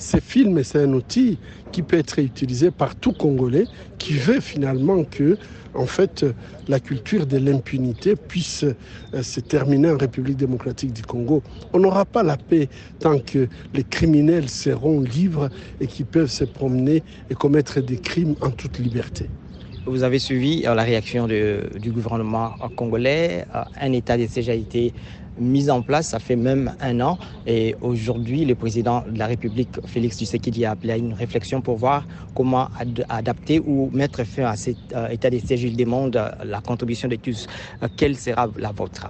Ces films, c'est un outil qui peut être utilisé par tout Congolais qui veut finalement que en fait, la culture de l'impunité puisse euh, se terminer en République démocratique du Congo. On n'aura pas la paix tant que les criminels seront libres et qu'ils peuvent se promener et commettre des crimes en toute liberté. Vous avez suivi euh, la réaction du gouvernement congolais. Euh, un état de été mis en place, ça fait même un an. Et aujourd'hui, le président de la République, Félix Tshisekedi, a appelé à une réflexion pour voir comment adapter ou mettre fin à cet euh, état de siège. Il demande la contribution de tous. quelle sera la vôtre?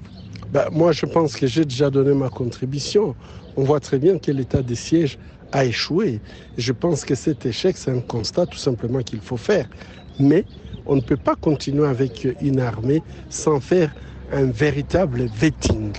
Ben, Moi, je pense que j'ai déjà donné ma contribution. On voit très bien que l'état de siège a échoué. Je pense que cet échec, c'est un constat tout simplement qu'il faut faire. Mais on ne peut pas continuer avec une armée sans faire un véritable vetting.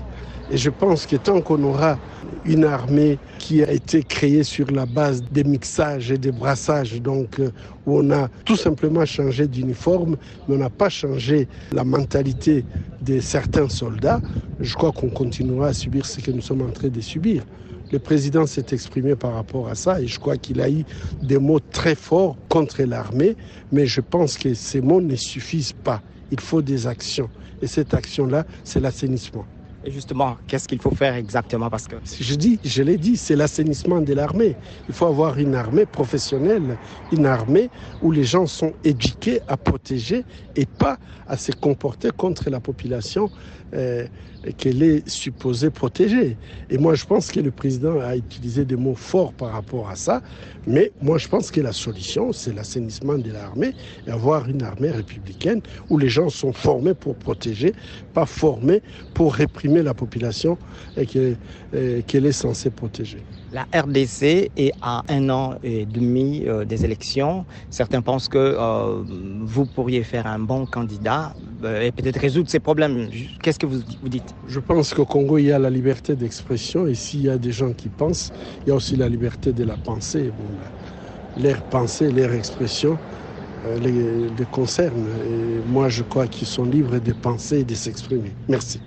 Et je pense que tant qu'on aura une armée qui a été créée sur la base des mixages et des brassages, donc euh, où on a tout simplement changé d'uniforme, mais on n'a pas changé la mentalité de certains soldats, je crois qu'on continuera à subir ce que nous sommes en train de subir. Le président s'est exprimé par rapport à ça et je crois qu'il a eu des mots très forts contre l'armée, mais je pense que ces mots ne suffisent pas. Il faut des actions. Et cette action-là, c'est l'assainissement. Et justement, qu'est-ce qu'il faut faire exactement? Parce que je dis, je l'ai dit, c'est l'assainissement de l'armée. Il faut avoir une armée professionnelle, une armée où les gens sont éduqués à protéger et pas à se comporter contre la population euh, qu'elle est supposée protéger. Et moi, je pense que le président a utilisé des mots forts par rapport à ça. Mais moi, je pense que la solution, c'est l'assainissement de l'armée et avoir une armée républicaine où les gens sont formés pour protéger, pas formés pour réprimer la population et qu'elle est censée protéger. La RDC est à un an et demi euh, des élections. Certains pensent que euh, vous pourriez faire un bon candidat euh, et peut-être résoudre ces problèmes. Qu'est-ce que vous, vous dites? Je pense qu'au Congo, il y a la liberté d'expression et s'il y a des gens qui pensent, il y a aussi la liberté de la pensée. Bon, leur pensée, leur expression les, les concernent. Et moi, je crois qu'ils sont libres de penser et de s'exprimer. Merci.